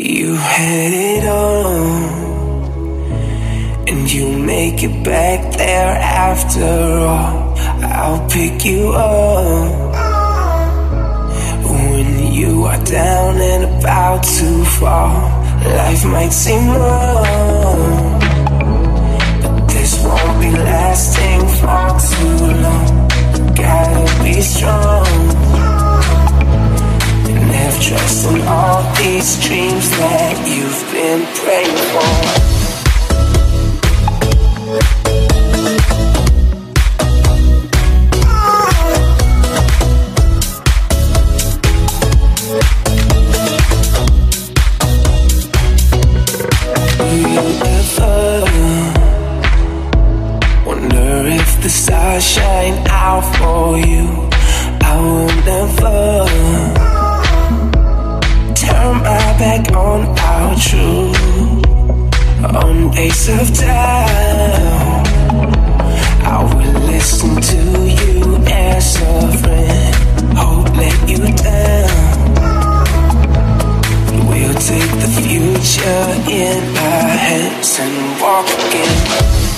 You had it all, and you make it back there after all. I'll pick you up when you are down and about to fall. Life might seem wrong, but this won't be lasting for too long. Gotta be strong trust in all these dreams that you've been praying for. Our truth. On days of doubt, I will listen to you as a friend. Hope let you down. We'll take the future in our hands and walk again.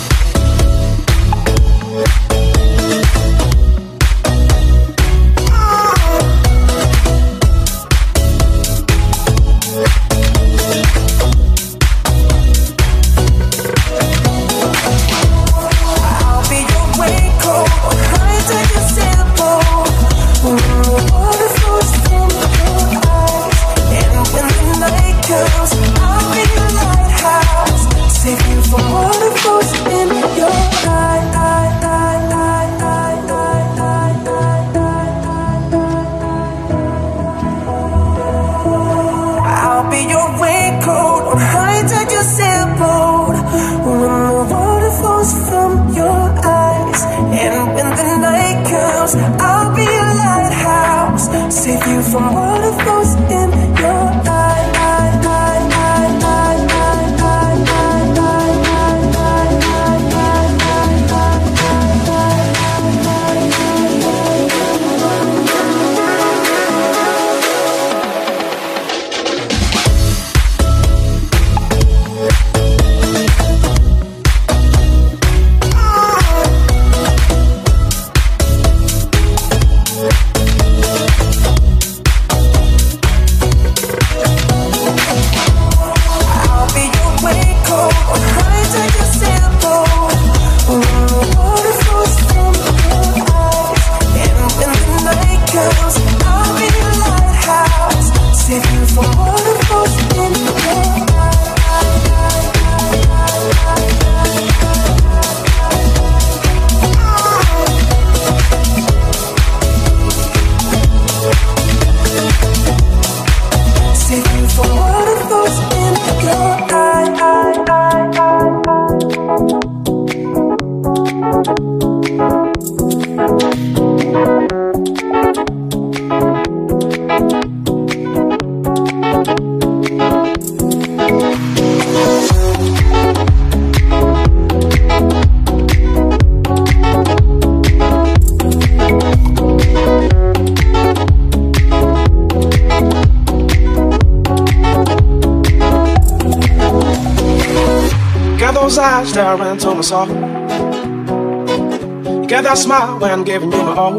When I'm giving you my all.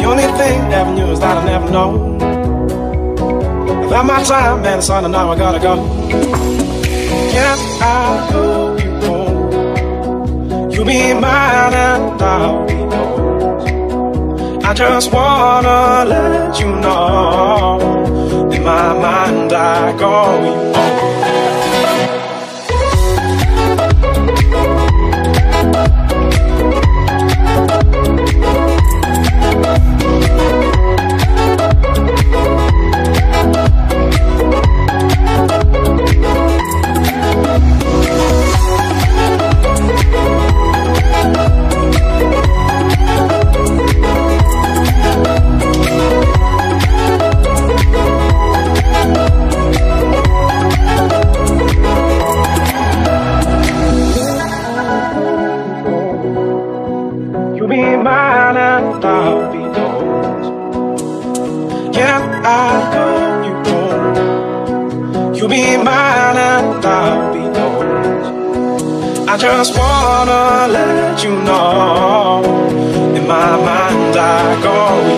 The only thing having you is that I never know. About my time, man, son, and now I gotta go. Can I go you home? You be mine and I'll be yours. I just wanna let you know. In my mind, I call you just wanna let you know. In my mind, I go.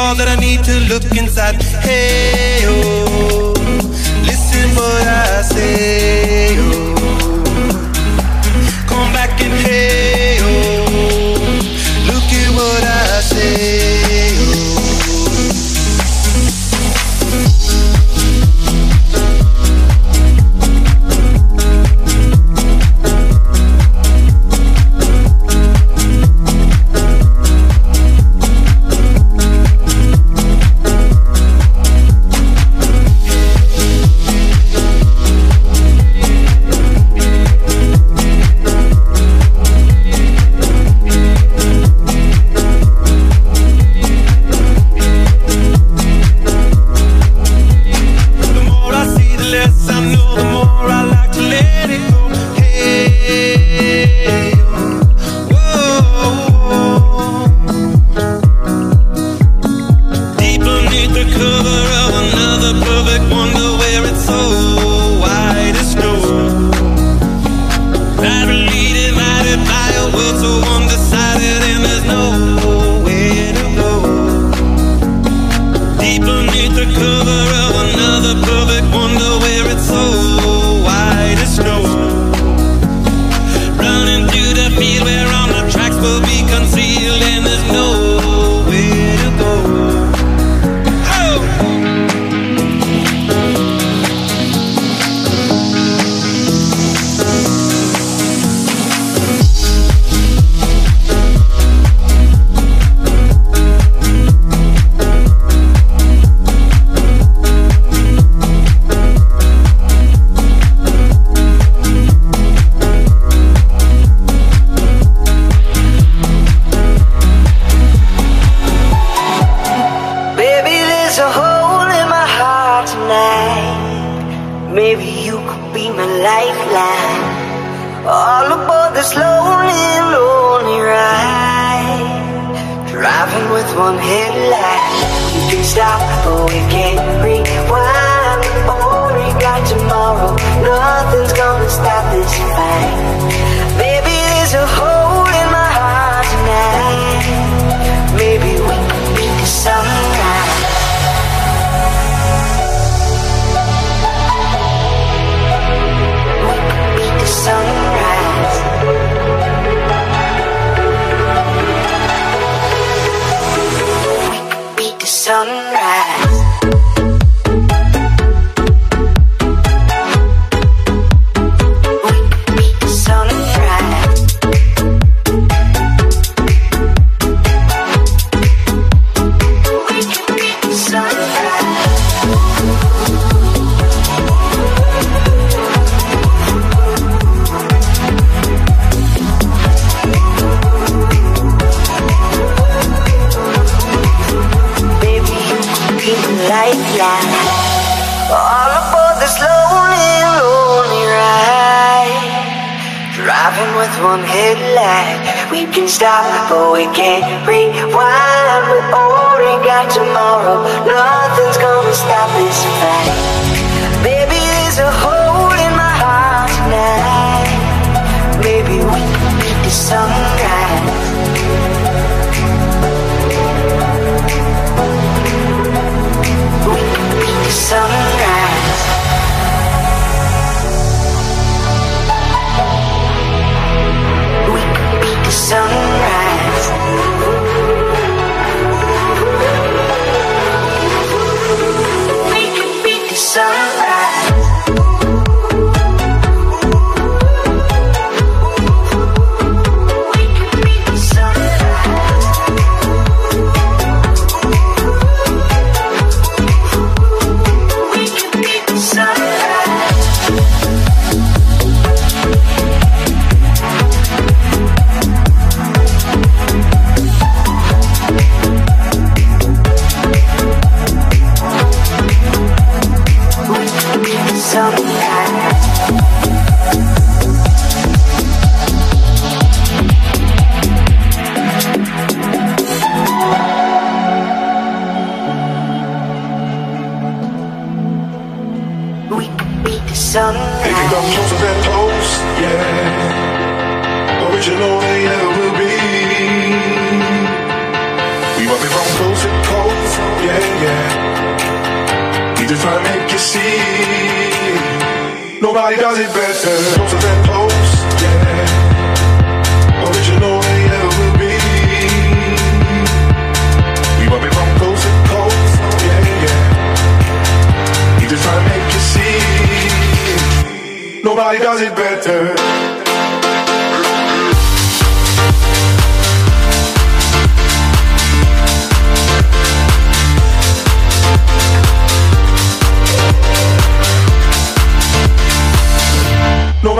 all that I need to look inside. Hey, oh, listen what I say. Oh, come back and hey, oh, look at what I sunrise.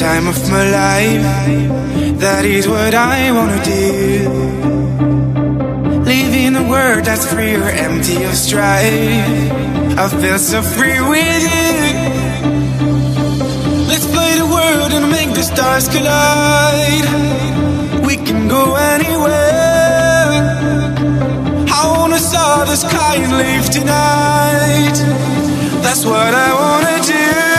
Time of my life. That is what I wanna do. Living a world that's free or empty of strife. I feel so free with you. Let's play the world and make the stars collide. We can go anywhere. I wanna saw the sky and leave tonight. That's what I wanna do.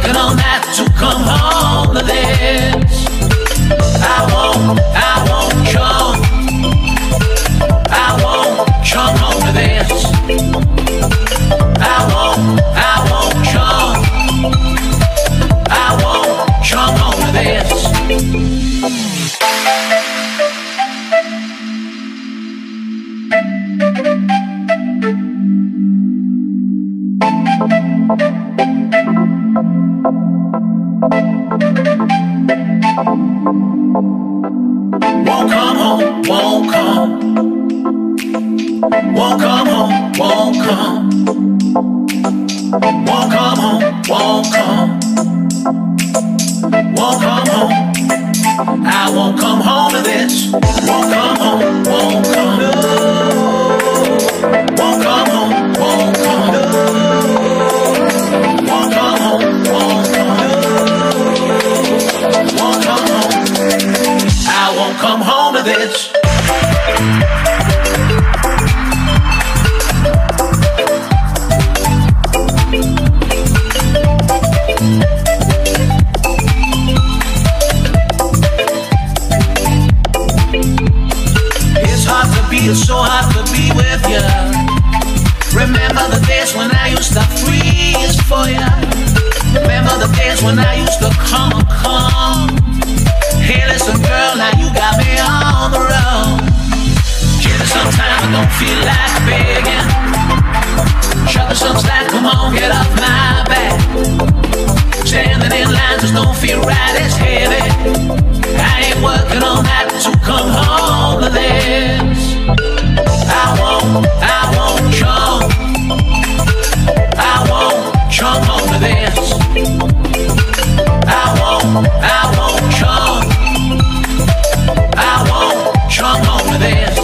working on that to come home to this. I won't. feels so hard to be with ya. Remember the days when I used to freeze for ya. Remember the days when I used to come and come. Hey, listen, girl, now you got me on the run. Give it some time, I don't feel like begging. Shove some slack, come on, get off my back. Standing in lines just don't feel right, it's heavy. I ain't working on that to come home to this. I won't, I won't chum. I won't chum home to this. I won't, I won't chum. I won't chum home to this.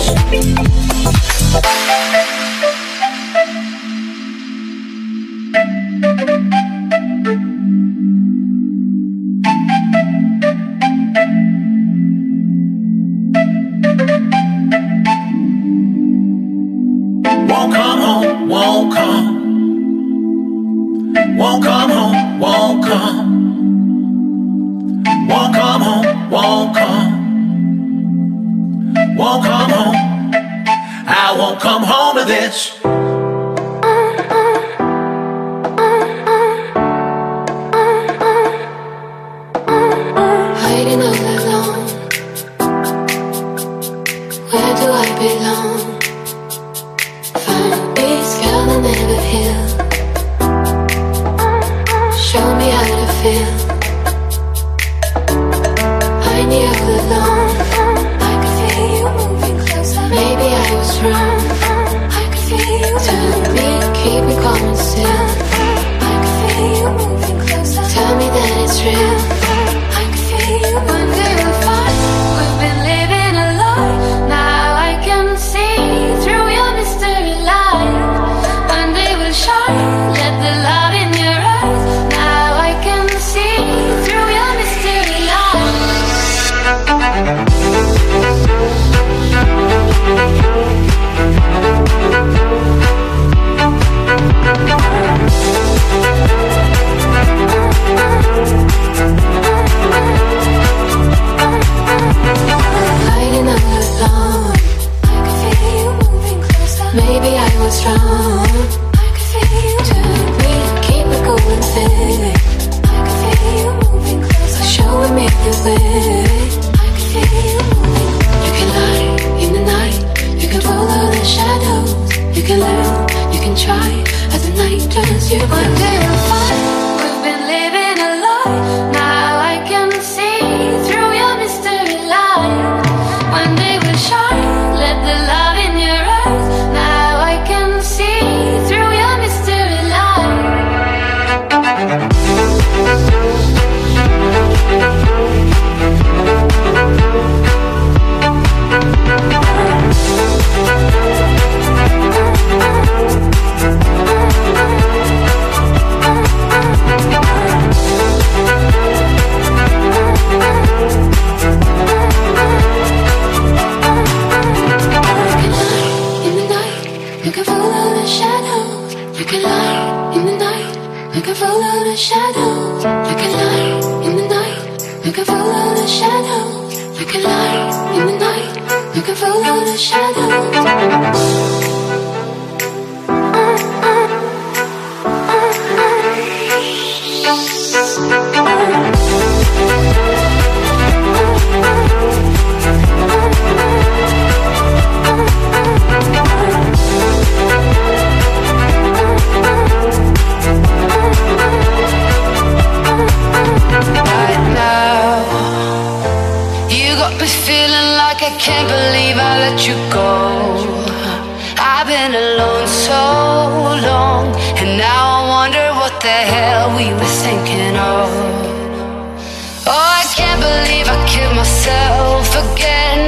this. Hiding all alone. Where do I belong? Cause you were do. looking for all the shadows the hell we were thinking of. Oh, I can't believe I killed myself again.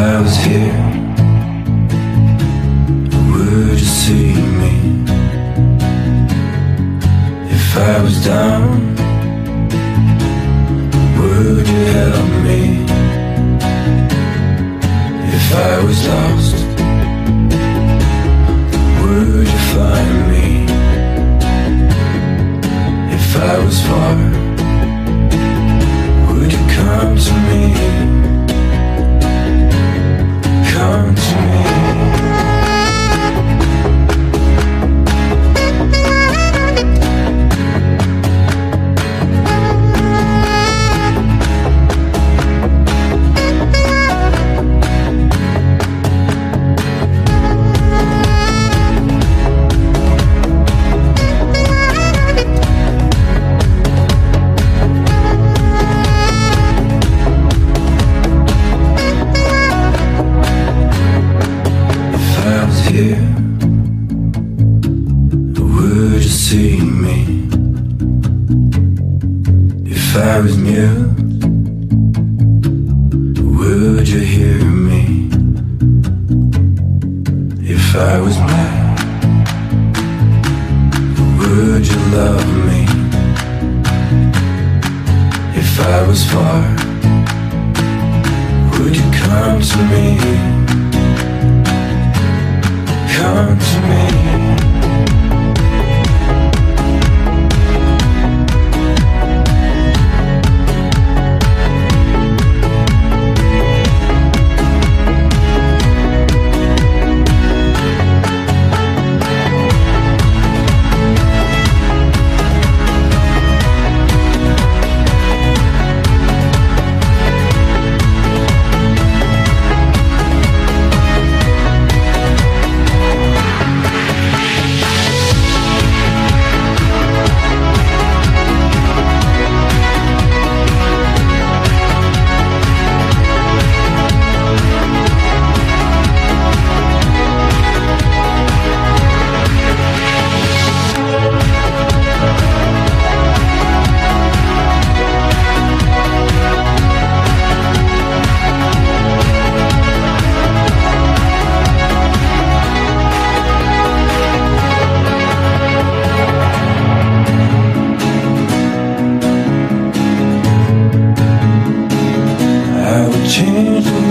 I was here, would you see me? If I was down I was far Would you come to me? Come to me 情人。